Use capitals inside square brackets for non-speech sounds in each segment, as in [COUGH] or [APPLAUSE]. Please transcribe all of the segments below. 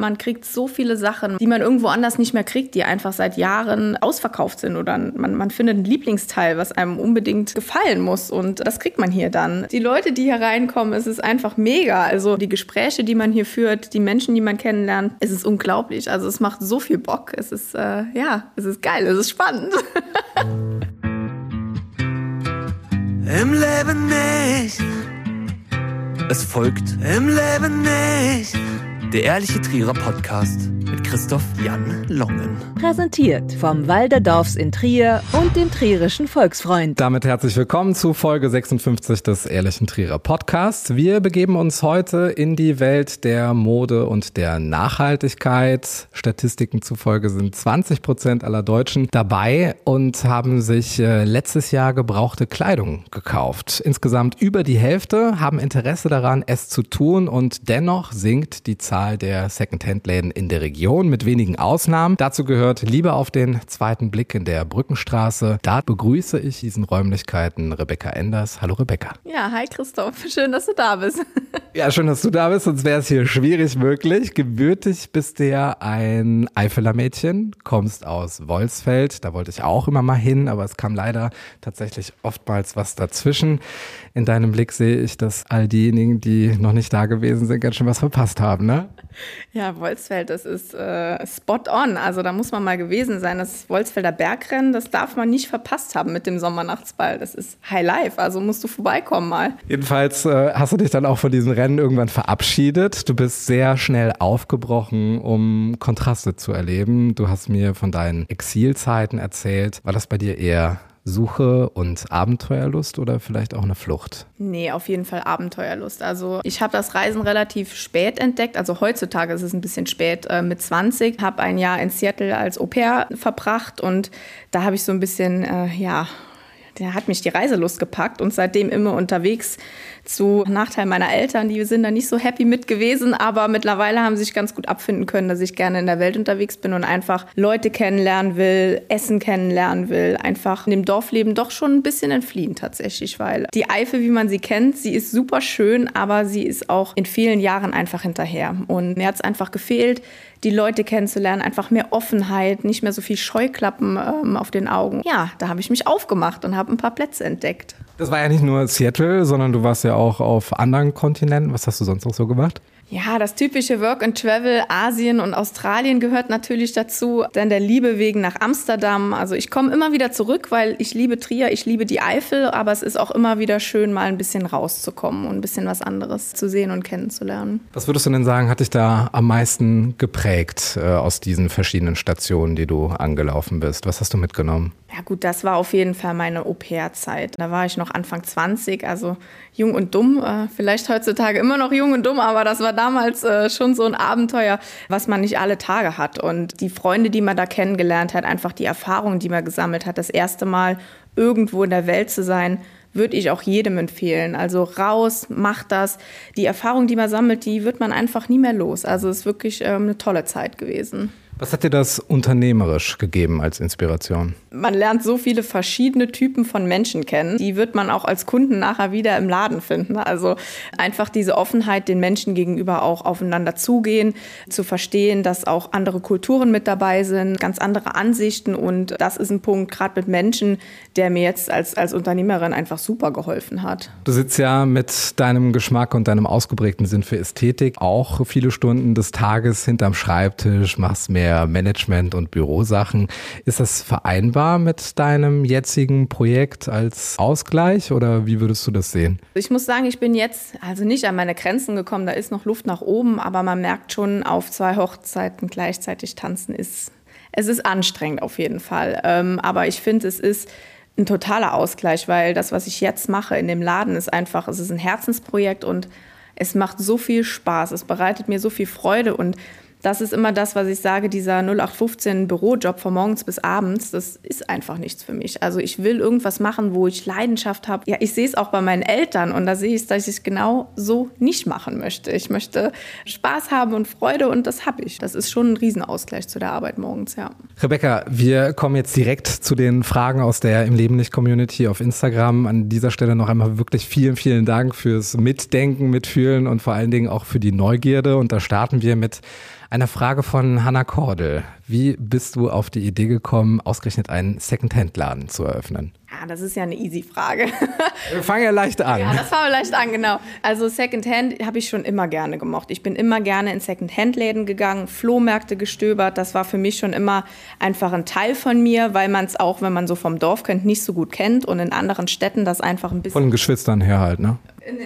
Man kriegt so viele Sachen, die man irgendwo anders nicht mehr kriegt, die einfach seit Jahren ausverkauft sind oder man, man findet ein Lieblingsteil, was einem unbedingt gefallen muss und das kriegt man hier dann. Die Leute, die hier reinkommen, es ist einfach mega. Also die Gespräche, die man hier führt, die Menschen, die man kennenlernt, es ist unglaublich. Also es macht so viel Bock. Es ist, äh, ja, es ist geil, es ist spannend. [LAUGHS] Im Leben nicht. Es folgt Im Leben nicht. Der ehrliche Trierer Podcast mit Christoph Jan Longen. Präsentiert vom Walderdorfs in Trier und dem Trierischen Volksfreund. Damit herzlich willkommen zu Folge 56 des Ehrlichen Trierer Podcasts. Wir begeben uns heute in die Welt der Mode und der Nachhaltigkeit. Statistiken zufolge sind 20 Prozent aller Deutschen dabei und haben sich äh, letztes Jahr gebrauchte Kleidung gekauft. Insgesamt über die Hälfte haben Interesse daran, es zu tun und dennoch sinkt die Zahl der Secondhand-Läden in der Region. Region mit wenigen Ausnahmen. Dazu gehört Liebe auf den zweiten Blick in der Brückenstraße. Da begrüße ich diesen Räumlichkeiten Rebecca Enders. Hallo Rebecca. Ja, hi Christoph. [LAUGHS] Schön, dass du da bist. [LAUGHS] Ja, schön, dass du da bist, sonst wäre es hier schwierig möglich. Gebürtig bist du ja ein Eifeler Mädchen, kommst aus Wolsfeld. Da wollte ich auch immer mal hin, aber es kam leider tatsächlich oftmals was dazwischen. In deinem Blick sehe ich, dass all diejenigen, die noch nicht da gewesen sind, ganz schön was verpasst haben, ne? Ja, Wolsfeld, das ist äh, spot on. Also da muss man mal gewesen sein. Das Wolsfelder Bergrennen, das darf man nicht verpasst haben mit dem Sommernachtsball. Das ist High Life, also musst du vorbeikommen mal. Jedenfalls äh, hast du dich dann auch von diesen Rennen irgendwann verabschiedet. Du bist sehr schnell aufgebrochen, um Kontraste zu erleben. Du hast mir von deinen Exilzeiten erzählt. War das bei dir eher Suche und Abenteuerlust oder vielleicht auch eine Flucht? Nee, auf jeden Fall Abenteuerlust. Also ich habe das Reisen relativ spät entdeckt. Also heutzutage ist es ein bisschen spät äh, mit 20. Habe ein Jahr in Seattle als Au pair verbracht und da habe ich so ein bisschen, äh, ja, der hat mich die Reiselust gepackt und seitdem immer unterwegs zu Nachteil meiner Eltern. Die sind da nicht so happy mit gewesen, aber mittlerweile haben sie sich ganz gut abfinden können, dass ich gerne in der Welt unterwegs bin und einfach Leute kennenlernen will, Essen kennenlernen will, einfach in dem Dorfleben doch schon ein bisschen entfliehen tatsächlich, weil die Eifel, wie man sie kennt, sie ist super schön, aber sie ist auch in vielen Jahren einfach hinterher. Und mir hat es einfach gefehlt, die Leute kennenzulernen, einfach mehr Offenheit, nicht mehr so viel Scheuklappen ähm, auf den Augen. Ja, da habe ich mich aufgemacht und habe ein paar Plätze entdeckt. Das war ja nicht nur Seattle, sondern du warst ja auch auf anderen Kontinenten. Was hast du sonst noch so gemacht? Ja, das typische Work and Travel, Asien und Australien gehört natürlich dazu. Dann der Liebe wegen nach Amsterdam. Also ich komme immer wieder zurück, weil ich liebe Trier, ich liebe die Eifel, aber es ist auch immer wieder schön, mal ein bisschen rauszukommen und ein bisschen was anderes zu sehen und kennenzulernen. Was würdest du denn sagen, hat dich da am meisten geprägt äh, aus diesen verschiedenen Stationen, die du angelaufen bist? Was hast du mitgenommen? Ja gut, das war auf jeden Fall meine Au-pair-Zeit. Da war ich noch Anfang 20, also jung und dumm. Äh, vielleicht heutzutage immer noch jung und dumm, aber das war damals äh, schon so ein Abenteuer, was man nicht alle Tage hat. Und die Freunde, die man da kennengelernt hat, einfach die Erfahrungen, die man gesammelt hat, das erste Mal irgendwo in der Welt zu sein, würde ich auch jedem empfehlen. Also raus, macht das. Die Erfahrung, die man sammelt, die wird man einfach nie mehr los. Also es ist wirklich ähm, eine tolle Zeit gewesen. Was hat dir das unternehmerisch gegeben als Inspiration? Man lernt so viele verschiedene Typen von Menschen kennen. Die wird man auch als Kunden nachher wieder im Laden finden. Also einfach diese Offenheit den Menschen gegenüber auch aufeinander zugehen, zu verstehen, dass auch andere Kulturen mit dabei sind, ganz andere Ansichten. Und das ist ein Punkt, gerade mit Menschen, der mir jetzt als, als Unternehmerin einfach super geholfen hat. Du sitzt ja mit deinem Geschmack und deinem ausgeprägten Sinn für Ästhetik auch viele Stunden des Tages hinterm Schreibtisch, machst mehr mehr Management- und Bürosachen. Ist das vereinbar mit deinem jetzigen Projekt als Ausgleich oder wie würdest du das sehen? Ich muss sagen, ich bin jetzt also nicht an meine Grenzen gekommen, da ist noch Luft nach oben, aber man merkt schon, auf zwei Hochzeiten gleichzeitig tanzen ist, es ist anstrengend auf jeden Fall. Ähm, aber ich finde, es ist ein totaler Ausgleich, weil das, was ich jetzt mache in dem Laden, ist einfach, es ist ein Herzensprojekt und es macht so viel Spaß, es bereitet mir so viel Freude und das ist immer das, was ich sage, dieser 0815 Bürojob von morgens bis abends, das ist einfach nichts für mich. Also ich will irgendwas machen, wo ich Leidenschaft habe. Ja, ich sehe es auch bei meinen Eltern und da sehe ich, dass ich es genau so nicht machen möchte. Ich möchte Spaß haben und Freude und das habe ich. Das ist schon ein Riesenausgleich zu der Arbeit morgens, ja. Rebecca, wir kommen jetzt direkt zu den Fragen aus der Im Leben nicht Community auf Instagram. An dieser Stelle noch einmal wirklich vielen, vielen Dank fürs Mitdenken, Mitfühlen und vor allen Dingen auch für die Neugierde. Und da starten wir mit Eine Frage von Hannah Kordel. Wie bist du auf die Idee gekommen, ausgerechnet einen Secondhand-Laden zu eröffnen? Ja, das ist ja eine easy Frage. [LAUGHS] Wir fangen ja leicht an. Ja, das fangen wir leicht an, genau. Also Secondhand habe ich schon immer gerne gemocht. Ich bin immer gerne in Secondhand-Läden gegangen, Flohmärkte gestöbert. Das war für mich schon immer einfach ein Teil von mir, weil man es auch, wenn man so vom Dorf kennt, nicht so gut kennt und in anderen Städten das einfach ein bisschen... Von Geschwistern her halt, ne?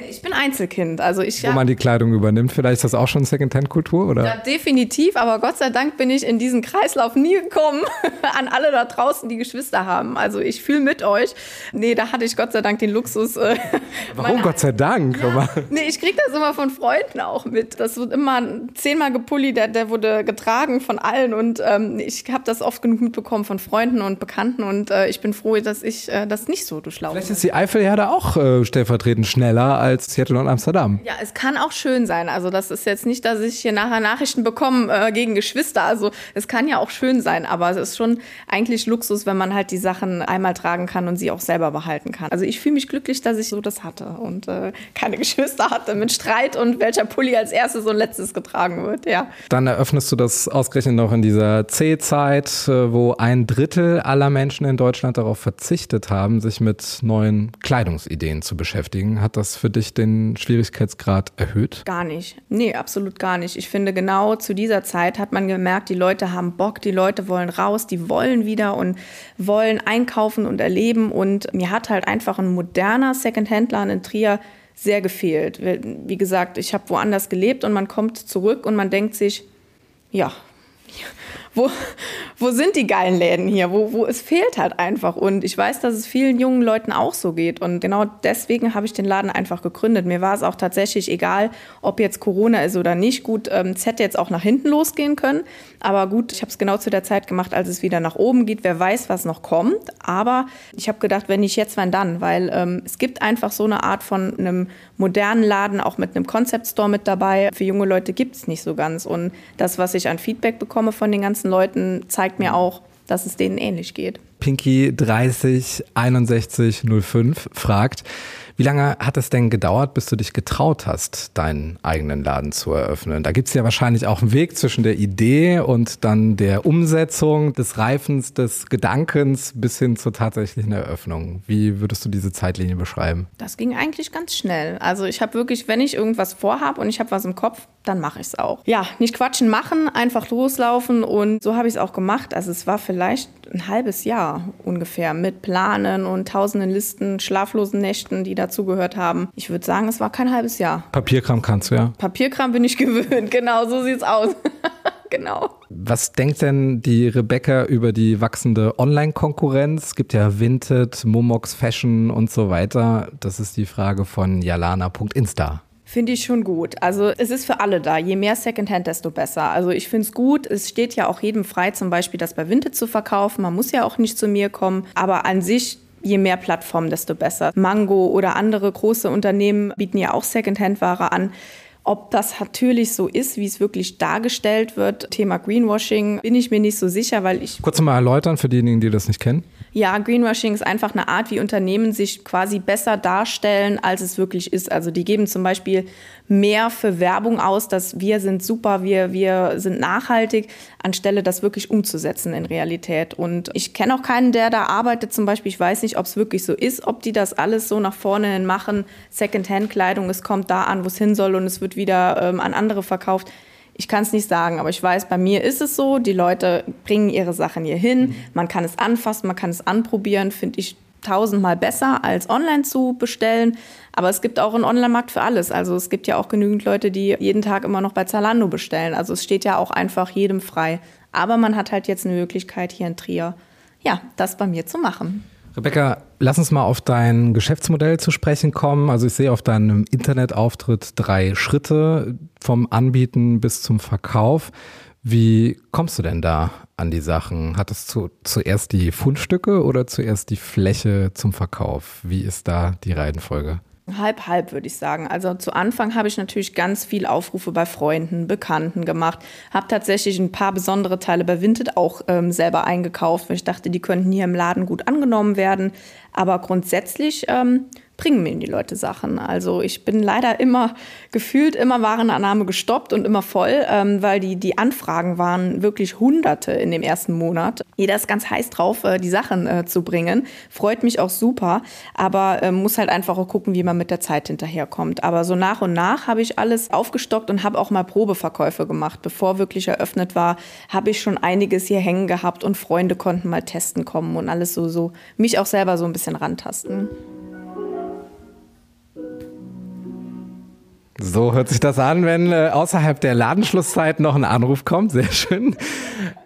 Ich bin Einzelkind, also ich Wo man die Kleidung übernimmt, vielleicht ist das auch schon Secondhand-Kultur, oder? Ja, definitiv, aber Gott sei Dank bin ich in diesen Kreislauf nie gekommen. [LAUGHS] An alle da draußen, die Geschwister haben. Also ich fühle mit euch. Nee, da hatte ich Gott sei Dank den Luxus. Äh, Warum Gott sei Dank? Ja, nee, ich kriege das immer von Freunden auch mit. Das wird immer zehnmal gepulli, der, der wurde getragen von allen und ähm, ich habe das oft genug mitbekommen von Freunden und Bekannten und äh, ich bin froh, dass ich äh, das nicht so durchlaufe. Vielleicht ist die Eifelherde auch äh, stellvertretend schneller als Seattle und Amsterdam. Ja, es kann auch schön sein. Also das ist jetzt nicht, dass ich hier nachher Nachrichten bekomme äh, gegen Geschwister. Also es kann ja auch schön sein, aber es ist schon eigentlich Luxus, wenn man halt die Sachen einmal tragen kann und sie auch selber behalten kann. Also ich fühle mich glücklich, dass ich so das hatte und äh, keine [LAUGHS] Geschwister hatte mit Streit und welcher Pulli als erstes und letztes getragen wird. Ja. Dann eröffnest du das ausgerechnet noch in dieser C-Zeit, äh, wo ein Drittel aller Menschen in Deutschland darauf verzichtet haben, sich mit neuen Kleidungsideen zu beschäftigen. Hat das für dich den Schwierigkeitsgrad erhöht? Gar nicht. Nee, absolut gar nicht. Ich finde, genau zu dieser Zeit hat man gemerkt, die Leute haben Bock, die Leute wollen raus, die wollen wieder und wollen einkaufen und erleben. Und mir hat halt einfach ein moderner Secondhand-Laden in Trier sehr gefehlt. Wie gesagt, ich habe woanders gelebt und man kommt zurück und man denkt sich, ja, wo, wo sind die geilen Läden hier? Wo, wo es fehlt halt einfach. Und ich weiß, dass es vielen jungen Leuten auch so geht. Und genau deswegen habe ich den Laden einfach gegründet. Mir war es auch tatsächlich egal, ob jetzt Corona ist oder nicht. Gut, ähm, es hätte jetzt auch nach hinten losgehen können. Aber gut, ich habe es genau zu der Zeit gemacht, als es wieder nach oben geht. Wer weiß, was noch kommt. Aber ich habe gedacht, wenn nicht jetzt, wann dann? Weil ähm, es gibt einfach so eine Art von einem modernen Laden, auch mit einem Concept Store mit dabei. Für junge Leute gibt es nicht so ganz. Und das, was ich an Feedback bekomme von den ganzen Leuten, zeigt mir auch, dass es denen ähnlich geht. Pinky 30 61 05 fragt, wie lange hat es denn gedauert, bis du dich getraut hast, deinen eigenen Laden zu eröffnen? Da gibt es ja wahrscheinlich auch einen Weg zwischen der Idee und dann der Umsetzung, des Reifens, des Gedankens bis hin zur tatsächlichen Eröffnung. Wie würdest du diese Zeitlinie beschreiben? Das ging eigentlich ganz schnell. Also ich habe wirklich, wenn ich irgendwas vorhabe und ich habe was im Kopf, dann mache ich es auch. Ja, nicht quatschen, machen, einfach loslaufen und so habe ich es auch gemacht. Also es war vielleicht ein halbes Jahr ungefähr mit Planen und tausenden Listen, schlaflosen Nächten, die dazugehört haben. Ich würde sagen, es war kein halbes Jahr. Papierkram kannst du ja. Papierkram bin ich [LAUGHS] gewöhnt, genau, so sieht's aus. [LAUGHS] genau. Was denkt denn die Rebecca über die wachsende Online-Konkurrenz? Es gibt ja Vinted, Momox Fashion und so weiter. Das ist die Frage von jalana.insta. Finde ich schon gut. Also es ist für alle da. Je mehr Secondhand, desto besser. Also ich finde es gut. Es steht ja auch jedem frei, zum Beispiel das bei Vinted zu verkaufen. Man muss ja auch nicht zu mir kommen. Aber an sich je mehr Plattformen, desto besser. Mango oder andere große Unternehmen bieten ja auch Secondhand-Ware an. Ob das natürlich so ist, wie es wirklich dargestellt wird, Thema Greenwashing, bin ich mir nicht so sicher, weil ich. Kurz mal erläutern für diejenigen, die das nicht kennen. Ja, Greenwashing ist einfach eine Art, wie Unternehmen sich quasi besser darstellen, als es wirklich ist. Also die geben zum Beispiel mehr für Werbung aus, dass wir sind super, wir, wir sind nachhaltig, anstelle das wirklich umzusetzen in Realität. Und ich kenne auch keinen, der da arbeitet zum Beispiel. Ich weiß nicht, ob es wirklich so ist, ob die das alles so nach vorne hin machen. Secondhand-Kleidung, es kommt da an, wo es hin soll und es wird wieder ähm, an andere verkauft. Ich kann es nicht sagen, aber ich weiß, bei mir ist es so, die Leute bringen ihre Sachen hier hin, mhm. man kann es anfassen, man kann es anprobieren, finde ich tausendmal besser als online zu bestellen. Aber es gibt auch einen Online-Markt für alles. Also es gibt ja auch genügend Leute, die jeden Tag immer noch bei Zalando bestellen. Also es steht ja auch einfach jedem frei. Aber man hat halt jetzt eine Möglichkeit hier in Trier, ja, das bei mir zu machen. Rebecca, lass uns mal auf dein Geschäftsmodell zu sprechen kommen. Also ich sehe auf deinem Internetauftritt drei Schritte vom Anbieten bis zum Verkauf. Wie kommst du denn da an die Sachen? Hattest du zuerst die Fundstücke oder zuerst die Fläche zum Verkauf? Wie ist da die Reihenfolge? Halb, halb würde ich sagen. Also zu Anfang habe ich natürlich ganz viel Aufrufe bei Freunden, Bekannten gemacht. Habe tatsächlich ein paar besondere Teile bei Vinted auch ähm, selber eingekauft, weil ich dachte, die könnten hier im Laden gut angenommen werden. Aber grundsätzlich ähm, bringen mir die Leute Sachen. Also ich bin leider immer gefühlt immer Warenannahme gestoppt und immer voll, ähm, weil die, die Anfragen waren wirklich hunderte in dem ersten Monat. Jeder ist ganz heiß drauf, äh, die Sachen äh, zu bringen. Freut mich auch super, aber äh, muss halt einfach auch gucken, wie man mit der Zeit hinterherkommt. Aber so nach und nach habe ich alles aufgestockt und habe auch mal Probeverkäufe gemacht. Bevor wirklich eröffnet war, habe ich schon einiges hier hängen gehabt und Freunde konnten mal testen kommen und alles so, so mich auch selber so ein bisschen rantasten. So hört sich das an, wenn äh, außerhalb der Ladenschlusszeit noch ein Anruf kommt. Sehr schön.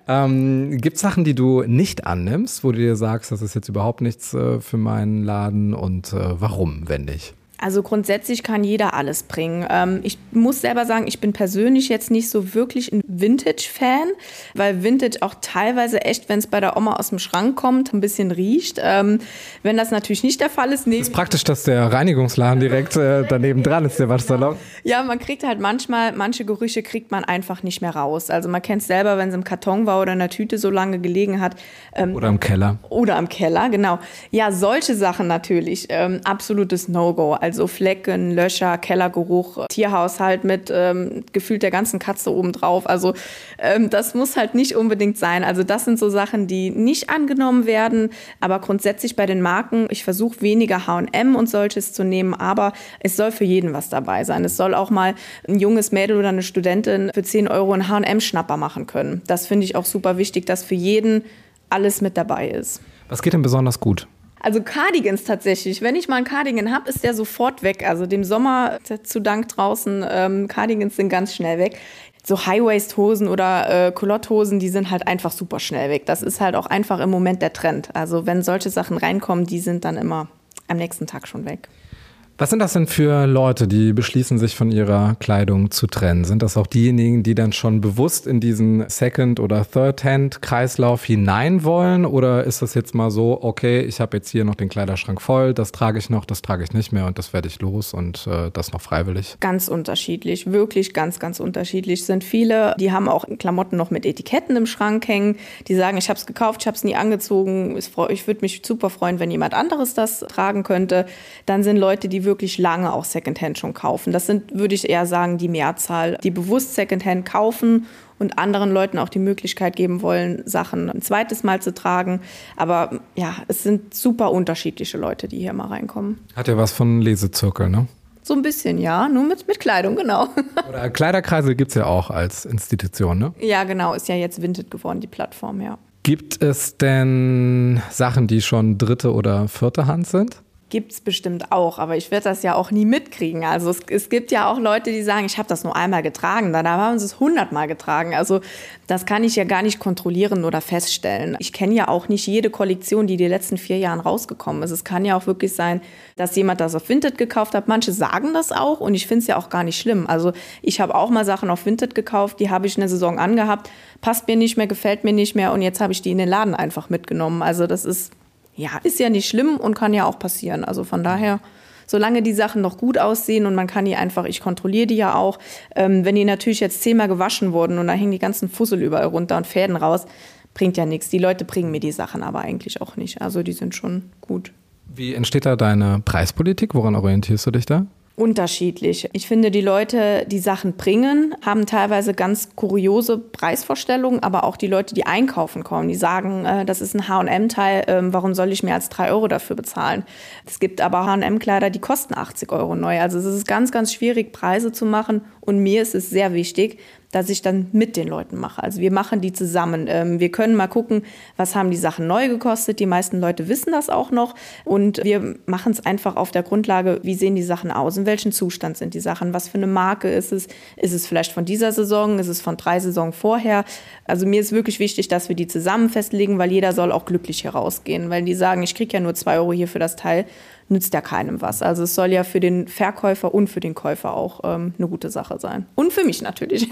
Ähm, Gibt es Sachen, die du nicht annimmst, wo du dir sagst, das ist jetzt überhaupt nichts äh, für meinen Laden und äh, warum, wenn nicht? Also grundsätzlich kann jeder alles bringen. Ähm, ich muss selber sagen, ich bin persönlich jetzt nicht so wirklich ein Vintage-Fan, weil Vintage auch teilweise echt, wenn es bei der Oma aus dem Schrank kommt, ein bisschen riecht. Ähm, wenn das natürlich nicht der Fall ist, nee. ist praktisch, dass der Reinigungsladen direkt äh, daneben dran ist, der Waschsalon. Ja, man kriegt halt manchmal, manche Gerüche kriegt man einfach nicht mehr raus. Also man kennt es selber, wenn es im Karton war oder in der Tüte so lange gelegen hat. Ähm, oder im Keller. Oder im Keller, genau. Ja, solche Sachen natürlich. Absolutes No-Go. Also Flecken, Löcher, Kellergeruch, Tierhaushalt mit ähm, gefühlt der ganzen Katze obendrauf. Also ähm, das muss halt nicht unbedingt sein. Also das sind so Sachen, die nicht angenommen werden. Aber grundsätzlich bei den Marken, ich versuche weniger H&M und solches zu nehmen, aber es soll für jeden was dabei sein. Es soll auch mal ein junges Mädel oder eine Studentin für 10 Euro einen H&M-Schnapper machen können. Das finde ich auch super wichtig, dass für jeden alles mit dabei ist. Was geht denn besonders gut? Also Cardigans tatsächlich. Wenn ich mal einen Cardigan habe, ist der sofort weg. Also dem Sommer zu Dank draußen, ähm, Cardigans sind ganz schnell weg. So High-Waist-Hosen oder äh, Culotte-Hosen, die sind halt einfach super schnell weg. Das ist halt auch einfach im Moment der Trend. Also wenn solche Sachen reinkommen, die sind dann immer am nächsten Tag schon weg. Was sind das denn für Leute, die beschließen, sich von ihrer Kleidung zu trennen? Sind das auch diejenigen, die dann schon bewusst in diesen Second- oder Third-Hand-Kreislauf hinein wollen? Oder ist das jetzt mal so, okay, ich habe jetzt hier noch den Kleiderschrank voll, das trage ich noch, das trage ich nicht mehr und das werde ich los und äh, das noch freiwillig? Ganz unterschiedlich, wirklich ganz, ganz unterschiedlich. Sind viele, die haben auch Klamotten noch mit Etiketten im Schrank hängen, die sagen, ich habe es gekauft, ich habe es nie angezogen, ich würde mich super freuen, wenn jemand anderes das tragen könnte. Dann sind Leute, die wirklich lange auch Secondhand schon kaufen. Das sind, würde ich eher sagen, die Mehrzahl, die bewusst Secondhand kaufen und anderen Leuten auch die Möglichkeit geben wollen, Sachen ein zweites Mal zu tragen. Aber ja, es sind super unterschiedliche Leute, die hier mal reinkommen. Hat ja was von Lesezirkel, ne? So ein bisschen, ja. Nur mit, mit Kleidung, genau. [LAUGHS] Oder Kleiderkreisel gibt es ja auch als Institution, ne? Ja, genau. Ist ja jetzt Vinted geworden, die Plattform, ja. Gibt es denn Sachen, die schon dritte oder vierte Hand sind? Gibt es bestimmt auch, aber ich werde das ja auch nie mitkriegen. Also es, es gibt ja auch Leute, die sagen, ich habe das nur einmal getragen, dann haben sie es hundertmal getragen. Also das kann ich ja gar nicht kontrollieren oder feststellen. Ich kenne ja auch nicht jede Kollektion, die die letzten vier Jahren rausgekommen ist. Es kann ja auch wirklich sein, dass jemand das auf Vinted gekauft hat. Manche sagen das auch und ich finde es ja auch gar nicht schlimm. Also ich habe auch mal Sachen auf Vinted gekauft, die habe ich eine Saison angehabt, passt mir nicht mehr, gefällt mir nicht mehr und jetzt habe ich die in den Laden einfach mitgenommen. Also das ist ja, ist ja nicht schlimm und kann ja auch passieren. Also von daher, solange die Sachen noch gut aussehen und man kann die einfach, ich kontrolliere die ja auch, ähm, wenn die natürlich jetzt zehnmal gewaschen wurden und da hängen die ganzen Fussel überall runter und Fäden raus, bringt ja nichts. Die Leute bringen mir die Sachen aber eigentlich auch nicht. Also die sind schon gut. Wie entsteht da deine Preispolitik? Woran orientierst du dich da? Unterschiedlich. Ich finde, die Leute, die Sachen bringen, haben teilweise ganz kuriose Preisvorstellungen, aber auch die Leute, die einkaufen kommen, die sagen, äh, das ist ein H&M-Teil, äh, warum soll ich mehr als drei Euro dafür bezahlen? Es gibt aber H&M-Kleider, die kosten 80 Euro neu. Also es ist ganz, ganz schwierig, Preise zu machen und mir ist es sehr wichtig, dass ich dann mit den Leuten mache. Also wir machen die zusammen. Ähm, wir können mal gucken, was haben die Sachen neu gekostet. Die meisten Leute wissen das auch noch. Und wir machen es einfach auf der Grundlage, wie sehen die Sachen aus, in welchem Zustand sind die Sachen, was für eine Marke ist es, ist es vielleicht von dieser Saison, ist es von drei Saisonen vorher. Also mir ist wirklich wichtig, dass wir die zusammen festlegen, weil jeder soll auch glücklich herausgehen. Weil die sagen, ich kriege ja nur zwei Euro hier für das Teil nützt ja keinem was. Also es soll ja für den Verkäufer und für den Käufer auch ähm, eine gute Sache sein. Und für mich natürlich.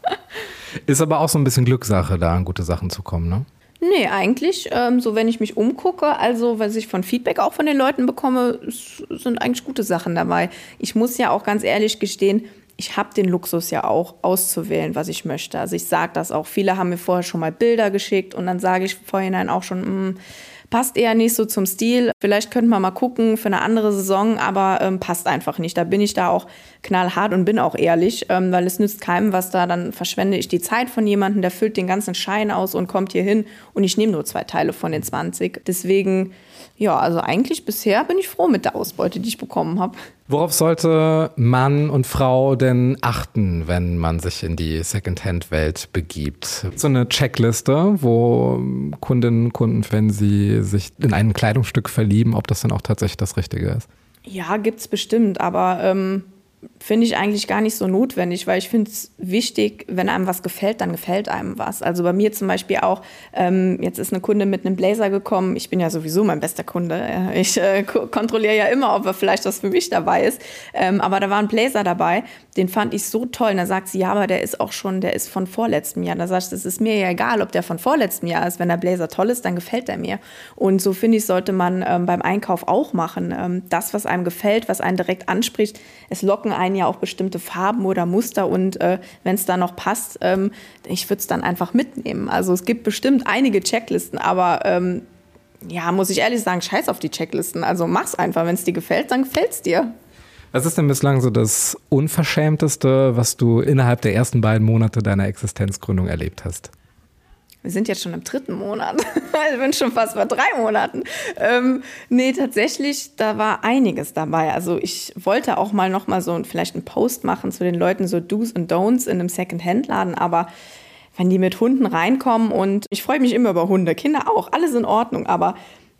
[LAUGHS] Ist aber auch so ein bisschen Glückssache, da an gute Sachen zu kommen, ne? Nee, eigentlich, ähm, so wenn ich mich umgucke, also was ich von Feedback auch von den Leuten bekomme, sind eigentlich gute Sachen dabei. Ich muss ja auch ganz ehrlich gestehen, ich habe den Luxus ja auch auszuwählen, was ich möchte. Also ich sage das auch. Viele haben mir vorher schon mal Bilder geschickt und dann sage ich vorhinein auch schon, mh, hm, passt eher nicht so zum Stil. Vielleicht könnte man mal gucken für eine andere Saison, aber ähm, passt einfach nicht. Da bin ich da auch knallhart und bin auch ehrlich, ähm, weil es nützt keinem was da. Dann verschwende ich die Zeit von jemandem, der füllt den ganzen Schein aus und kommt hier hin und ich nehme nur zwei Teile von den 20. Deswegen ja, also eigentlich bisher bin ich froh mit der Ausbeute, die ich bekommen habe. Worauf sollte Mann und Frau denn achten, wenn man sich in die Secondhand-Welt begibt? So eine Checkliste, wo Kundinnen und Kunden, wenn sie sich in ein Kleidungsstück verlieben, ob das dann auch tatsächlich das Richtige ist? Ja, gibt es bestimmt, aber ähm, finde ich eigentlich gar nicht so notwendig, weil ich finde es wichtig, wenn einem was gefällt, dann gefällt einem was. Also bei mir zum Beispiel auch, ähm, jetzt ist eine Kunde mit einem Blazer gekommen. Ich bin ja sowieso mein bester Kunde. Ich äh, kontrolliere ja immer, ob er vielleicht was für mich dabei ist. Ähm, aber da war ein Blazer dabei, den fand ich so toll. Und da sagt sie, ja, aber der ist auch schon, der ist von vorletztem Jahr. Da ich, das ist mir ja egal, ob der von vorletztem Jahr ist. Wenn der Blazer toll ist, dann gefällt er mir. Und so finde ich, sollte man ähm, beim Einkauf auch machen. Ähm, das, was einem gefällt, was einen direkt anspricht, es locken einen ja auch bestimmte Farben oder Muster und äh, wenn es da noch passt, ähm, ich würde es dann einfach mitnehmen. Also es gibt bestimmt einige Checklisten, aber ähm, ja, muss ich ehrlich sagen, scheiß auf die Checklisten. Also mach's einfach. Wenn es dir gefällt, dann gefällt's dir. Was ist denn bislang so das Unverschämteste, was du innerhalb der ersten beiden Monate deiner Existenzgründung erlebt hast? Wir sind jetzt schon im dritten Monat. ich [LAUGHS] bin schon fast bei drei Monaten. Ähm, nee, tatsächlich, da war einiges dabei. Also ich wollte auch mal noch mal so vielleicht einen Post machen zu den Leuten, so Do's und Don'ts in einem Second-Hand-Laden, aber wenn die mit Hunden reinkommen und ich freue mich immer über Hunde, Kinder auch, alles in Ordnung, aber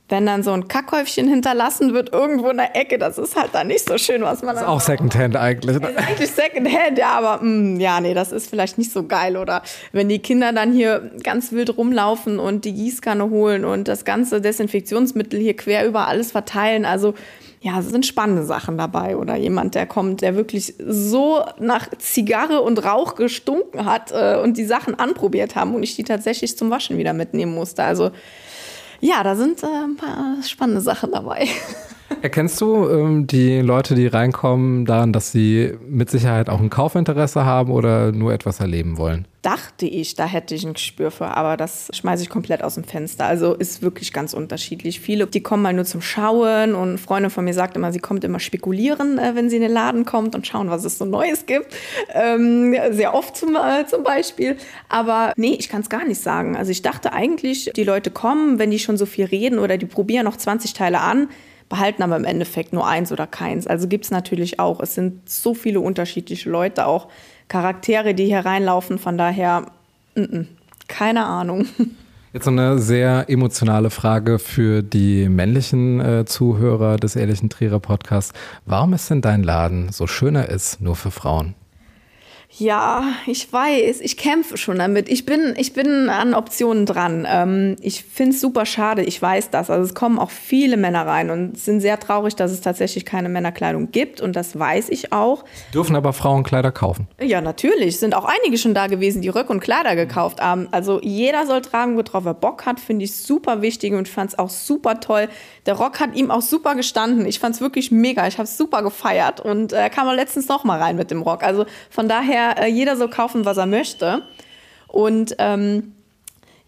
wenn dann so ein Kackhäufchen hinterlassen wird irgendwo in der Ecke, das ist halt dann nicht so schön, was man das ist auch Secondhand eigentlich. Ne? Ist eigentlich Secondhand, ja, aber mh, mm, ja, nee, das ist vielleicht nicht so geil. Oder wenn die Kinder dann hier ganz wild rumlaufen und die Gießkanne holen und das ganze Desinfektionsmittel hier quer über alles verteilen. Also ja, es sind spannende Sachen dabei. Oder jemand, der kommt, der wirklich so nach Zigarre und Rauch gestunken hat äh, und die Sachen anprobiert haben und ich die tatsächlich zum Waschen wieder mitnehmen musste. Also ja, da sind äh, ein paar spannende Sachen dabei. [LAUGHS] Erkennst du ähm, die Leute, die reinkommen, daran, dass sie mit Sicherheit auch ein Kaufinteresse haben oder nur etwas erleben wollen? Dachte ich, da hätte ich ein Gespür für, aber das schmeiße ich komplett aus dem Fenster. Also ist wirklich ganz unterschiedlich. Viele, die kommen mal nur zum Schauen und eine Freundin von mir sagt immer, sie kommt immer spekulieren, äh, wenn sie in den Laden kommt und schauen, was es so Neues gibt. Ähm, sehr oft zum, äh, zum Beispiel. Aber nee, ich kann es gar nicht sagen. Also ich dachte eigentlich, die Leute kommen, wenn die schon so viel reden oder die probieren noch 20 Teile an behalten aber im Endeffekt nur eins oder keins. Also gibt es natürlich auch. Es sind so viele unterschiedliche Leute, auch Charaktere, die hier reinlaufen. Von daher, n -n, keine Ahnung. [LAUGHS] Jetzt so eine sehr emotionale Frage für die männlichen äh, Zuhörer des Ehrlichen Trierer Podcasts. Warum ist denn dein Laden so schöner ist, nur für Frauen? Ja, ich weiß, ich kämpfe schon damit. Ich bin, ich bin an Optionen dran. Ähm, ich finde es super schade, ich weiß das. Also es kommen auch viele Männer rein und sind sehr traurig, dass es tatsächlich keine Männerkleidung gibt und das weiß ich auch. Dürfen aber Frauen Kleider kaufen? Ja, natürlich. Sind auch einige schon da gewesen, die Röcke und Kleider gekauft haben. Also jeder soll tragen, worauf er Bock hat, finde ich super wichtig und fand es auch super toll. Der Rock hat ihm auch super gestanden. Ich fand es wirklich mega. Ich habe es super gefeiert und er äh, kam auch letztens noch mal rein mit dem Rock. Also von daher äh, jeder so kaufen, was er möchte. Und ähm,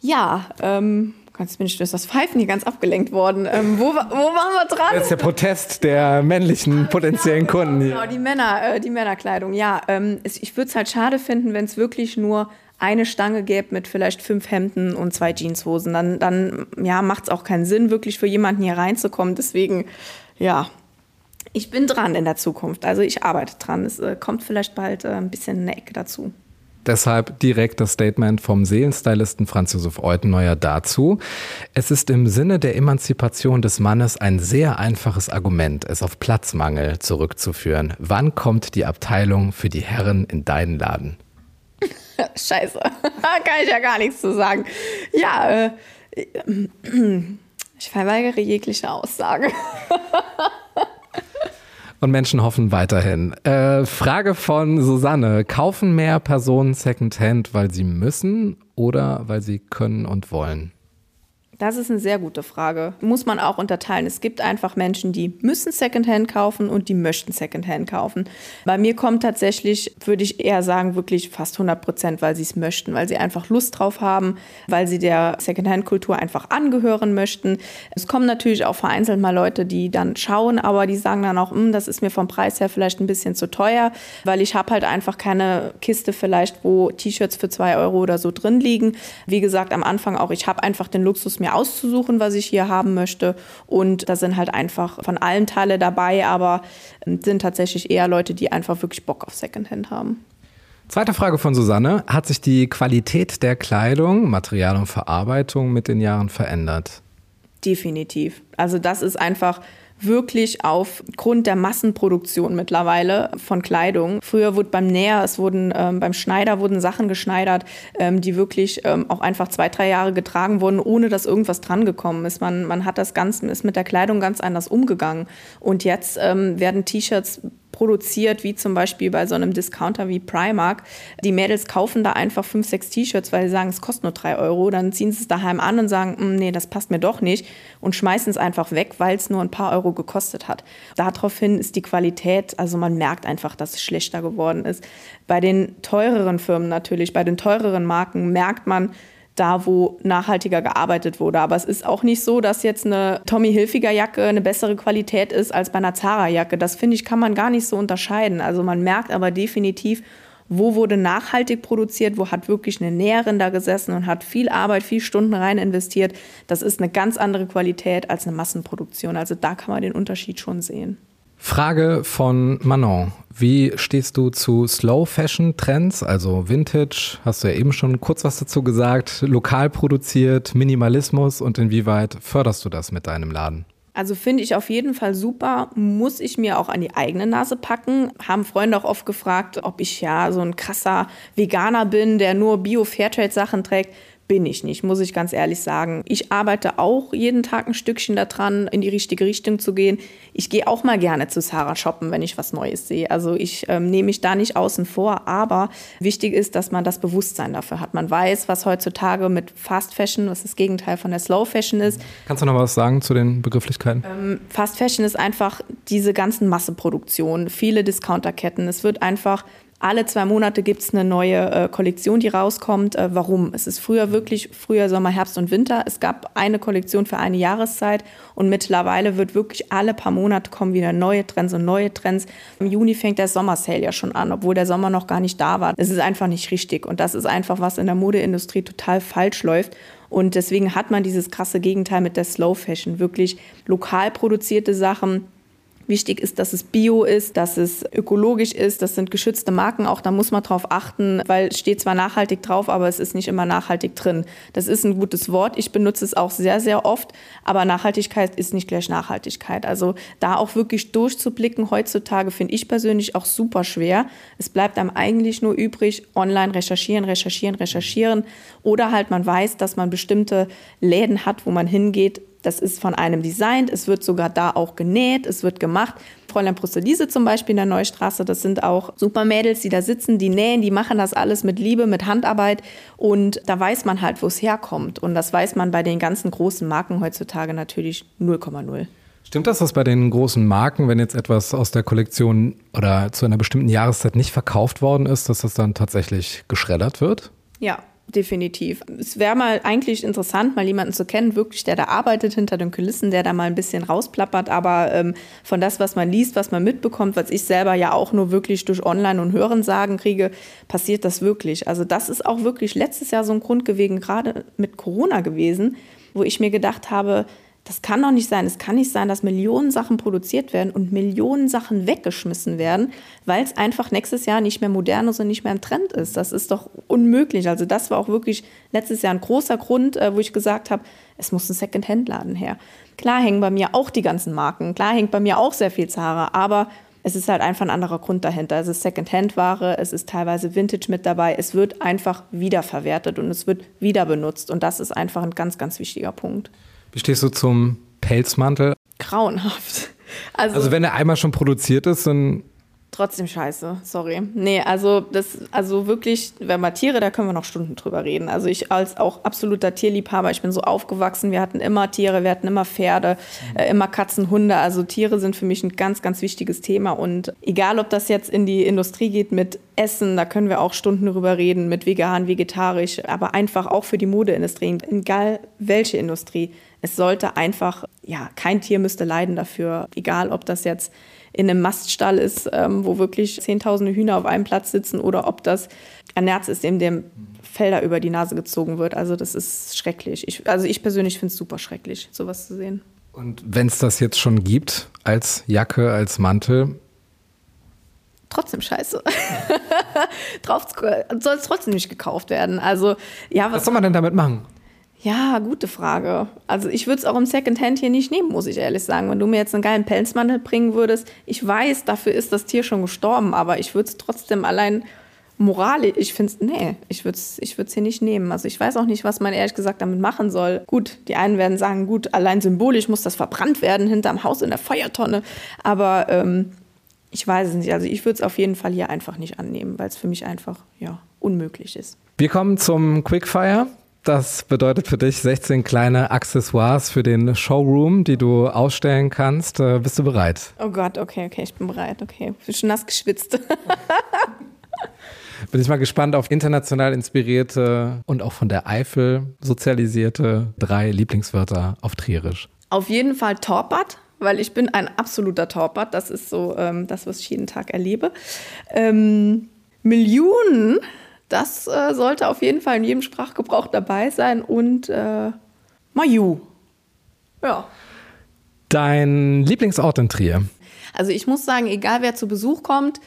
ja, ähm, bin ich durch das Pfeifen hier ganz abgelenkt worden. Ähm, wo, wo waren wir dran? Das ist der Protest der männlichen potenziellen genau, Kunden hier. Genau, die Männer, äh, die Männerkleidung. Ja, ähm, ich würde es halt schade finden, wenn es wirklich nur eine Stange gäbe mit vielleicht fünf Hemden und zwei Jeanshosen. Dann, dann ja, macht es auch keinen Sinn, wirklich für jemanden hier reinzukommen. Deswegen, ja, ich bin dran in der Zukunft. Also ich arbeite dran. Es äh, kommt vielleicht bald äh, ein bisschen eine Ecke dazu. Deshalb direkt das Statement vom Seelenstylisten Franz Josef Euteneuer dazu. Es ist im Sinne der Emanzipation des Mannes ein sehr einfaches Argument, es auf Platzmangel zurückzuführen. Wann kommt die Abteilung für die Herren in deinen Laden? [LAUGHS] Scheiße, da [LAUGHS] kann ich ja gar nichts zu sagen. Ja, äh, [CLEARS THROAT] ich verweigere jegliche Aussage. [LAUGHS] Und Menschen hoffen weiterhin. Äh, Frage von Susanne. Kaufen mehr Personen Secondhand, weil sie müssen oder weil sie können und wollen? Das ist eine sehr gute Frage. Muss man auch unterteilen. Es gibt einfach Menschen, die müssen Secondhand kaufen und die möchten Secondhand kaufen. Bei mir kommt tatsächlich, würde ich eher sagen, wirklich fast 100 Prozent, weil sie es möchten, weil sie einfach Lust drauf haben, weil sie der Secondhand-Kultur einfach angehören möchten. Es kommen natürlich auch vereinzelt mal Leute, die dann schauen, aber die sagen dann auch, hm, das ist mir vom Preis her vielleicht ein bisschen zu teuer, weil ich habe halt einfach keine Kiste vielleicht, wo T-Shirts für zwei Euro oder so drin liegen. Wie gesagt, am Anfang auch, ich habe einfach den Luxus, mir mir auszusuchen, was ich hier haben möchte. Und da sind halt einfach von allen Teile dabei, aber ähm, sind tatsächlich eher Leute, die einfach wirklich Bock auf Secondhand haben. Zweite Frage von Susanne. Hat sich die Qualität der Kleidung, Material und Verarbeitung mit den Jahren verändert? Definitiv. Also das ist einfach wirklich aufgrund der Massenproduktion mittlerweile von Kleidung. Früher wurde beim Näher, es wurden ähm, beim Schneider wurden Sachen geschneidert, ähm, die wirklich ähm, auch einfach zwei, drei Jahre getragen wurden, ohne dass irgendwas dran gekommen ist. Man, man hat das Ganze, ist mit der Kleidung ganz anders umgegangen. Und jetzt ähm, werden T-Shirts produziert, wie zum Beispiel bei so einem Discounter wie Primark. Die Mädels kaufen da einfach fünf, sechs T-Shirts, weil sie sagen, es kostet nur drei Euro. Dann ziehen sie es daheim an und sagen, hm, nee, das passt mir doch nicht und schmeißen es einfach weg, weil es nur ein paar Euro gekostet hat. Daraufhin ist die Qualität, also man merkt einfach, dass es schlechter geworden ist. Bei den teureren Firmen natürlich, bei den teureren Marken merkt man, da, wo nachhaltiger gearbeitet wurde. Aber es ist auch nicht so, dass jetzt eine Tommy Hilfiger Jacke eine bessere Qualität ist als bei einer Zara Jacke. Das finde ich, kann man gar nicht so unterscheiden. Also man merkt aber definitiv, wo wurde nachhaltig produziert, wo hat wirklich eine Näherin da gesessen und hat viel Arbeit, viel Stunden rein investiert. Das ist eine ganz andere Qualität als eine Massenproduktion. Also da kann man den Unterschied schon sehen. Frage von Manon. Wie stehst du zu Slow Fashion Trends, also Vintage? Hast du ja eben schon kurz was dazu gesagt. Lokal produziert, Minimalismus und inwieweit förderst du das mit deinem Laden? Also finde ich auf jeden Fall super, muss ich mir auch an die eigene Nase packen. Haben Freunde auch oft gefragt, ob ich ja so ein krasser Veganer bin, der nur Bio-Fairtrade-Sachen trägt bin ich nicht, muss ich ganz ehrlich sagen. Ich arbeite auch jeden Tag ein Stückchen daran, in die richtige Richtung zu gehen. Ich gehe auch mal gerne zu Sarah shoppen, wenn ich was Neues sehe. Also ich ähm, nehme mich da nicht außen vor, aber wichtig ist, dass man das Bewusstsein dafür hat. Man weiß, was heutzutage mit Fast Fashion, was das Gegenteil von der Slow Fashion ist. Kannst du noch was sagen zu den Begrifflichkeiten? Ähm, Fast Fashion ist einfach diese ganzen Masseproduktionen, viele Discounterketten. Es wird einfach alle zwei Monate gibt es eine neue äh, Kollektion, die rauskommt. Äh, warum? Es ist früher wirklich, früher Sommer, Herbst und Winter. Es gab eine Kollektion für eine Jahreszeit und mittlerweile wird wirklich alle paar Monate kommen wieder neue Trends und neue Trends. Im Juni fängt der Sommersale ja schon an, obwohl der Sommer noch gar nicht da war. Es ist einfach nicht richtig und das ist einfach, was in der Modeindustrie total falsch läuft. Und deswegen hat man dieses krasse Gegenteil mit der Slow Fashion. Wirklich lokal produzierte Sachen, Wichtig ist, dass es bio ist, dass es ökologisch ist. Das sind geschützte Marken auch. Da muss man drauf achten, weil es steht zwar nachhaltig drauf, aber es ist nicht immer nachhaltig drin. Das ist ein gutes Wort. Ich benutze es auch sehr, sehr oft. Aber Nachhaltigkeit ist nicht gleich Nachhaltigkeit. Also da auch wirklich durchzublicken heutzutage finde ich persönlich auch super schwer. Es bleibt einem eigentlich nur übrig, online recherchieren, recherchieren, recherchieren. Oder halt man weiß, dass man bestimmte Läden hat, wo man hingeht, das ist von einem designt, es wird sogar da auch genäht, es wird gemacht. Fräulein Brusselise zum Beispiel in der Neustraße, das sind auch super Mädels, die da sitzen, die nähen, die machen das alles mit Liebe, mit Handarbeit und da weiß man halt, wo es herkommt. Und das weiß man bei den ganzen großen Marken heutzutage natürlich 0,0. Stimmt das, dass bei den großen Marken, wenn jetzt etwas aus der Kollektion oder zu einer bestimmten Jahreszeit nicht verkauft worden ist, dass das dann tatsächlich geschreddert wird? Ja, definitiv. Es wäre mal eigentlich interessant, mal jemanden zu kennen, wirklich, der da arbeitet hinter den Kulissen, der da mal ein bisschen rausplappert. Aber ähm, von das, was man liest, was man mitbekommt, was ich selber ja auch nur wirklich durch Online und Hören sagen kriege, passiert das wirklich. Also das ist auch wirklich letztes Jahr so ein Grund gewesen, gerade mit Corona gewesen, wo ich mir gedacht habe, das kann doch nicht sein. Es kann nicht sein, dass Millionen Sachen produziert werden und Millionen Sachen weggeschmissen werden, weil es einfach nächstes Jahr nicht mehr modern ist und nicht mehr im Trend ist. Das ist doch unmöglich. Also das war auch wirklich letztes Jahr ein großer Grund, äh, wo ich gesagt habe, es muss ein Second-Hand-Laden her. Klar hängen bei mir auch die ganzen Marken, klar hängt bei mir auch sehr viel Zara, aber es ist halt einfach ein anderer Grund dahinter. Es ist Second-Hand-Ware, es ist teilweise Vintage mit dabei. Es wird einfach wiederverwertet und es wird wieder benutzt. Und das ist einfach ein ganz, ganz wichtiger Punkt. Wie stehst du zum Pelzmantel? Grauenhaft. [LAUGHS] Also, also wenn er einmal schon produziert ist, dann Trotzdem scheiße, sorry. Nee, also das, also wirklich, wenn wir Tiere, da können wir noch Stunden drüber reden. Also ich als auch absoluter Tierliebhaber, ich bin so aufgewachsen, wir hatten immer Tiere, wir hatten immer Pferde, äh, immer Katzen, Hunde. Also Tiere sind für mich ein ganz, ganz wichtiges Thema. Und egal, ob das jetzt in die Industrie geht mit Essen, da können wir auch Stunden drüber reden, mit vegan, vegetarisch, aber einfach auch für die Modeindustrie, egal welche Industrie. Es sollte einfach, ja, kein Tier müsste leiden dafür, egal ob das jetzt in einem Maststall ist, ähm, wo wirklich zehntausende Hühner auf einem Platz sitzen oder ob das ein Nerz ist, dem dem Felder über die Nase gezogen wird. Also das ist schrecklich. Ich, also ich persönlich finde es super schrecklich, sowas zu sehen. Und wenn es das jetzt schon gibt, als Jacke, als Mantel, trotzdem scheiße. [LAUGHS] Drauf soll es trotzdem nicht gekauft werden. Also, ja, was, was soll man denn damit machen? Ja, gute Frage. Also ich würde es auch im Secondhand hier nicht nehmen, muss ich ehrlich sagen. Wenn du mir jetzt einen geilen Pelzmantel bringen würdest, ich weiß, dafür ist das Tier schon gestorben, aber ich würde es trotzdem allein moralisch, ich finde es, nee, ich würde es ich hier nicht nehmen. Also ich weiß auch nicht, was man ehrlich gesagt damit machen soll. Gut, die einen werden sagen, gut, allein symbolisch muss das verbrannt werden hinterm Haus in der Feuertonne, aber ähm, ich weiß es nicht. Also ich würde es auf jeden Fall hier einfach nicht annehmen, weil es für mich einfach, ja, unmöglich ist. Wir kommen zum Quickfire. Das bedeutet für dich 16 kleine Accessoires für den Showroom, die du ausstellen kannst. Äh, bist du bereit? Oh Gott, okay, okay, ich bin bereit. Okay, ich bin schon nass geschwitzt. [LAUGHS] bin ich mal gespannt auf international inspirierte und auch von der Eifel sozialisierte drei Lieblingswörter auf Trierisch. Auf jeden Fall Torpat, weil ich bin ein absoluter Torpat. Das ist so ähm, das, was ich jeden Tag erlebe. Ähm, Millionen das äh, sollte auf jeden Fall in jedem Sprachgebrauch dabei sein und äh, Mayu. Ja. Dein Lieblingsort in Trier? Also ich muss sagen, egal wer zu Besuch kommt,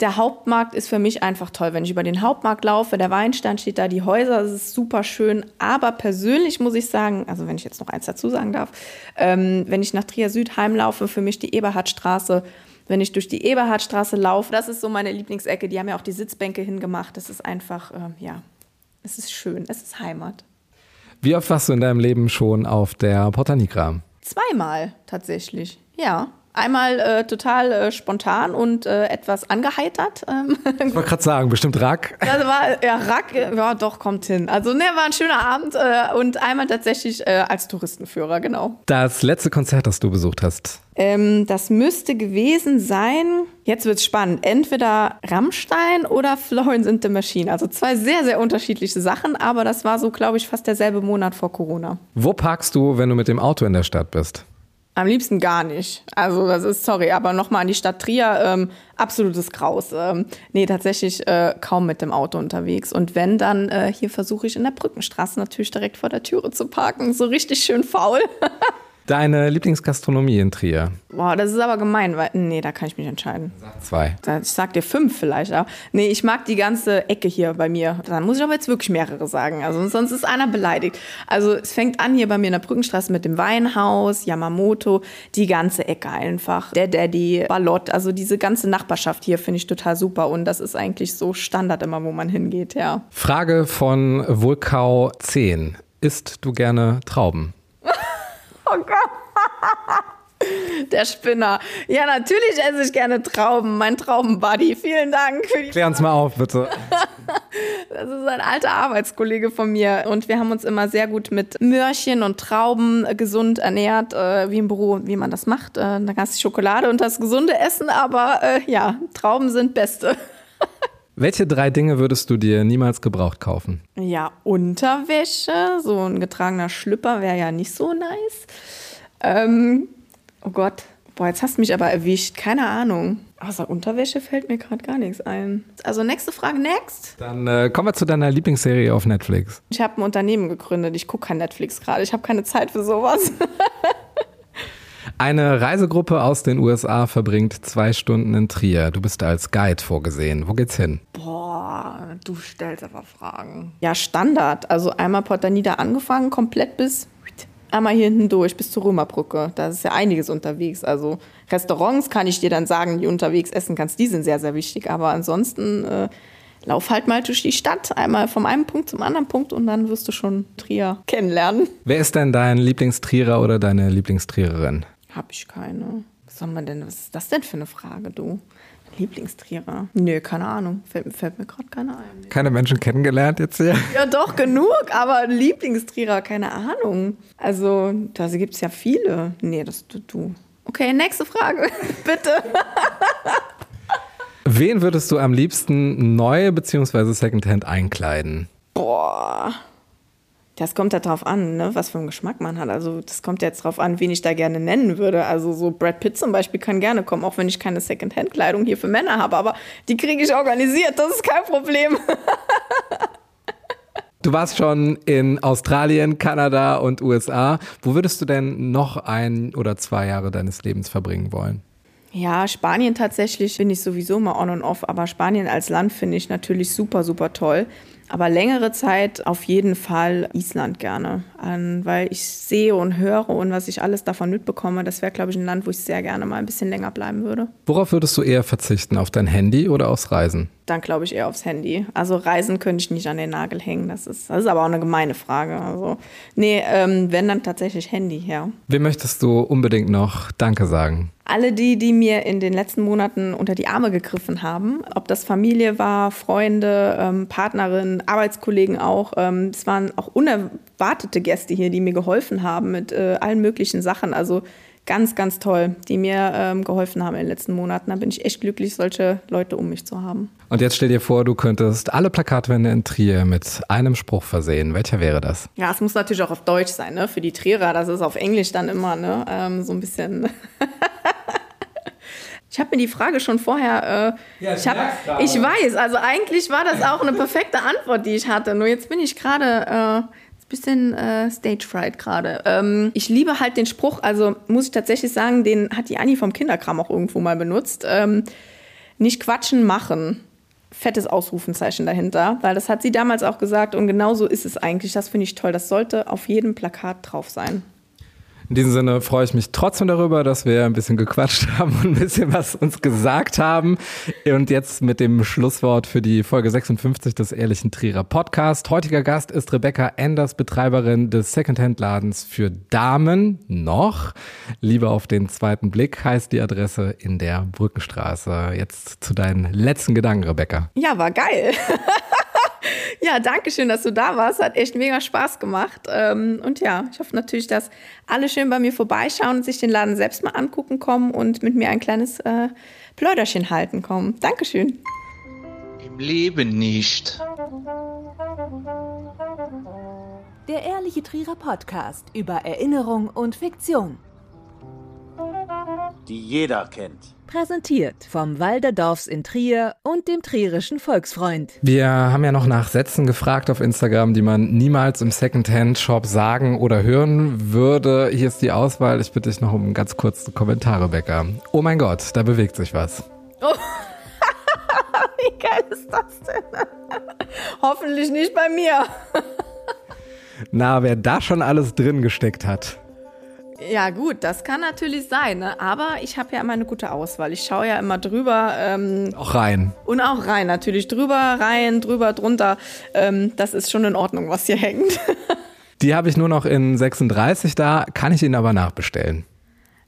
der Hauptmarkt ist für mich einfach toll. Wenn ich über den Hauptmarkt laufe, der Weinstand steht da, die Häuser, das ist super schön. Aber persönlich muss ich sagen, also wenn ich jetzt noch eins dazu sagen darf, ähm, wenn ich nach Trier Süd heimlaufe, für mich die Eberhardstraße wenn ich durch die Eberhardstraße laufe. Das ist so meine Lieblingsecke. Die haben ja auch die Sitzbänke hingemacht. Das ist einfach, äh, ja, es ist schön. Es ist Heimat. Wie oft warst du in deinem Leben schon auf der Porta Nigra? Zweimal tatsächlich, ja. Einmal äh, total äh, spontan und äh, etwas angeheitert. Ähm. Ich wollte gerade sagen, bestimmt Rack. Also war, ja, Rack, ja doch, kommt hin. Also ne, war ein schöner Abend äh, und einmal tatsächlich äh, als Touristenführer, genau. Das letzte Konzert, das du besucht hast? Ähm, das müsste gewesen sein, jetzt wird es spannend, entweder Rammstein oder Florence and the Machine. Also zwei sehr, sehr unterschiedliche Sachen, aber das war so, glaube ich, fast derselbe Monat vor Corona. Wo parkst du, wenn du mit dem Auto in der Stadt bist? Am liebsten gar nicht. Also das ist, sorry, aber nochmal an die Stadt Trier, ähm, absolutes Graus. Ähm, nee, tatsächlich äh, kaum mit dem Auto unterwegs. Und wenn, dann äh, hier versuche ich in der Brückenstraße natürlich direkt vor der Türe zu parken. So richtig schön faul. [LAUGHS] Deine Lieblingsgastronomie in Trier? Boah, das ist aber gemein, weil, nee, da kann ich mich entscheiden. Sag zwei. Ich sag dir fünf vielleicht, ja. Nee, ich mag die ganze Ecke hier bei mir. Dann muss ich aber jetzt wirklich mehrere sagen. Also sonst ist einer beleidigt. Also es fängt an hier bei mir in der Brückenstraße mit dem Weinhaus, Yamamoto, die ganze Ecke einfach. Der Daddy, Ballott, also diese ganze Nachbarschaft hier finde ich total super. Und das ist eigentlich so Standard immer, wo man hingeht, ja. Frage von Vulkau 10. Isst du gerne Trauben? Oh Gott. [LAUGHS] Der Spinner. Ja, natürlich esse ich gerne Trauben. Mein Traubenbuddy. Vielen Dank für die. Klär uns mal auf, bitte. [LAUGHS] Das ist ein alter Arbeitskollege von mir. Und wir haben uns immer sehr gut mit Möhrchen und Trauben gesund ernährt, äh, wie im Büro, wie man das macht. Äh, da gab es Schokolade und das gesunde Essen, aber äh, ja, Trauben sind beste. Welche drei Dinge würdest du dir niemals gebraucht kaufen? Ja, Unterwäsche, so ein getragener Schlüpper wäre ja nicht so nice. Ähm, oh Gott, boah, jetzt hast du mich aber erwischt, keine Ahnung. Außer Unterwäsche fällt mir gerade gar nichts ein. Also nächste Frage, next. Dann äh, kommen wir zu deiner Lieblingsserie auf Netflix. Ich habe ein Unternehmen gegründet, ich gucke kein Netflix gerade, ich habe keine Zeit für sowas. [LAUGHS] Eine Reisegruppe aus den USA verbringt zwei Stunden in Trier. Du bist als Guide vorgesehen. Wo geht's hin? Boah, du stellst aber Fragen. Ja, Standard. Also einmal Porta Nida angefangen, komplett bis einmal hier hinten durch bis zur Römerbrücke. Da ist ja einiges unterwegs. Also Restaurants kann ich dir dann sagen, die unterwegs essen kannst, die sind sehr, sehr wichtig. Aber ansonsten äh, lauf halt mal durch die Stadt, einmal vom einen Punkt zum anderen Punkt und dann wirst du schon Trier kennenlernen. Wer ist denn dein Lieblingstrierer oder deine Lieblingstriererin? Hab ich keine. Was soll man denn, was ist das denn für eine Frage, du? Lieblingstrierer? Nö, keine Ahnung. Fällt, fällt mir gerade keiner ein. Keine Menschen kennengelernt jetzt hier? [LAUGHS] Ja, doch, genug, aber Lieblingstrierer, keine Ahnung. Also, da gibt es ja viele. Nee, das du. du. Okay, nächste Frage, [LAUGHS] bitte. Wen würdest du am liebsten neu bzw. Secondhand einkleiden? Boah. Das kommt ja drauf an, ne, was für einen Geschmack man hat. Also das kommt jetzt drauf an, wen ich da gerne nennen würde. Also so Brad Pitt zum Beispiel kann gerne kommen, auch wenn ich keine Secondhand-Kleidung hier für Männer habe. Aber die kriege ich organisiert, das ist kein Problem. [LAUGHS] Du warst schon in Australien, Kanada und USA. Wo würdest du denn noch ein oder zwei Jahre deines Lebens verbringen wollen? Ja, Spanien tatsächlich bin ich sowieso mal on und off, aber Spanien als Land finde ich natürlich super, super toll. Aber längere Zeit auf jeden Fall Island gerne, weil ich sehe und höre und was ich alles davon mitbekomme, das wäre, glaube ich, ein Land, wo ich sehr gerne mal ein bisschen länger bleiben würde. Worauf würdest du eher verzichten, auf dein Handy oder aufs Reisen? Dann glaube ich eher aufs Handy. Also Reisen könnte ich nicht an den Nagel hängen, das ist, das ist aber auch eine gemeine Frage. Also, nee, ähm, wenn dann tatsächlich Handy, ja. Wem möchtest du unbedingt noch Danke sagen? alle die, die mir in den letzten Monaten unter die Arme gegriffen haben, ob das Familie war, Freunde, ähm, Partnerin, Arbeitskollegen auch. Ähm, es waren auch unerwartete Gäste hier, die mir geholfen haben mit äh, allen möglichen Sachen. Also ganz, ganz toll, die mir ähm, geholfen haben in den letzten Monaten. Da bin ich echt glücklich, solche Leute um mich zu haben. Und jetzt stell dir vor, du könntest alle Plakatwände in Trier mit einem Spruch versehen. Welcher wäre das? Ja, es muss natürlich auch auf Deutsch sein, ne? Für die Trierer, das ist auf Englisch dann immer, ne? Ähm, so ein bisschen. [LAUGHS] Ich habe mir die Frage schon vorher. Äh, ja, ich, hab, ich weiß, also eigentlich war das auch eine perfekte Antwort, die ich hatte. Nur jetzt bin ich gerade äh, bisschen äh, stage fright gerade. Ähm, ich liebe halt den Spruch, also muss ich tatsächlich sagen, den hat die Anni vom Kinderkram auch irgendwo mal benutzt. Ähm, nicht quatschen, machen. Fettes Ausrufenzeichen dahinter, weil das hat sie damals auch gesagt und genau so ist es eigentlich. Das finde ich toll. Das sollte auf jedem Plakat drauf sein. In diesem Sinne freue ich mich trotzdem darüber, dass wir ein bisschen gequatscht [LAUGHS] haben und ein bisschen was uns gesagt haben. Und jetzt mit dem Schlusswort für die Folge 56 des Ehrlichen Trierer Podcast. Heutiger Gast ist Rebecca Enders, Betreiberin des Secondhand-Ladens für Damen. Noch. Liebe auf den zweiten Blick heißt die Adresse in der Brückenstraße. Jetzt zu deinen letzten Gedanken, Rebecca. Ja, war geil. [LAUGHS] Ja, danke schön, dass du da warst. Hat echt mega Spaß gemacht. Ähm, und ja, ich hoffe natürlich, dass alle schön bei mir vorbeischauen und sich den Laden selbst mal angucken kommen und mit mir ein kleines äh, Plauderchen halten kommen. Dankeschön. Im Leben nicht. Der Ehrliche Trierer Podcast über Erinnerung und Fiktion. Die jeder kennt. Präsentiert vom Walderdorfs in Trier und dem Trierischen Volksfreund. Wir haben ja noch nach Sätzen gefragt auf Instagram, die man niemals im Secondhand-Shop sagen oder hören würde. Hier ist die Auswahl. Ich bitte dich noch um ganz kurze Kommentare, Becker. Oh mein Gott, da bewegt sich was. Oh. [LAUGHS] Wie geil ist das denn? Hoffentlich nicht bei mir. Na, wer da schon alles drin gesteckt hat. Ja, gut, das kann natürlich sein, ne? aber ich habe ja immer eine gute Auswahl. Ich schaue ja immer drüber. Ähm, auch rein. Und auch rein, natürlich. Drüber, rein, drüber, drunter. Ähm, das ist schon in Ordnung, was hier hängt. [LAUGHS] Die habe ich nur noch in 36 da, kann ich Ihnen aber nachbestellen.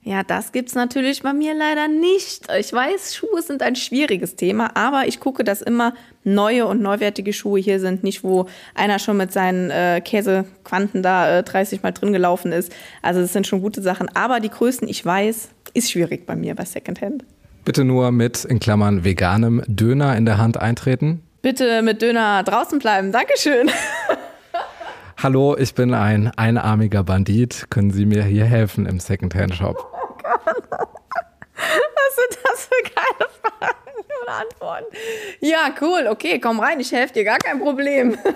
Ja, das gibt's natürlich bei mir leider nicht. Ich weiß, Schuhe sind ein schwieriges Thema, aber ich gucke, dass immer neue und neuwertige Schuhe hier sind. Nicht, wo einer schon mit seinen äh, Käsequanten da äh, 30 Mal drin gelaufen ist. Also das sind schon gute Sachen. Aber die Größen, ich weiß, ist schwierig bei mir bei Secondhand. Bitte nur mit, in Klammern, veganem Döner in der Hand eintreten. Bitte mit Döner draußen bleiben. Dankeschön. Hallo, ich bin ein einarmiger Bandit. Können Sie mir hier helfen im Secondhand-Shop? Was sind das für geile Fragen und Antworten? Ja, cool. Okay, komm rein. Ich helfe dir. Gar kein Problem. [LAUGHS]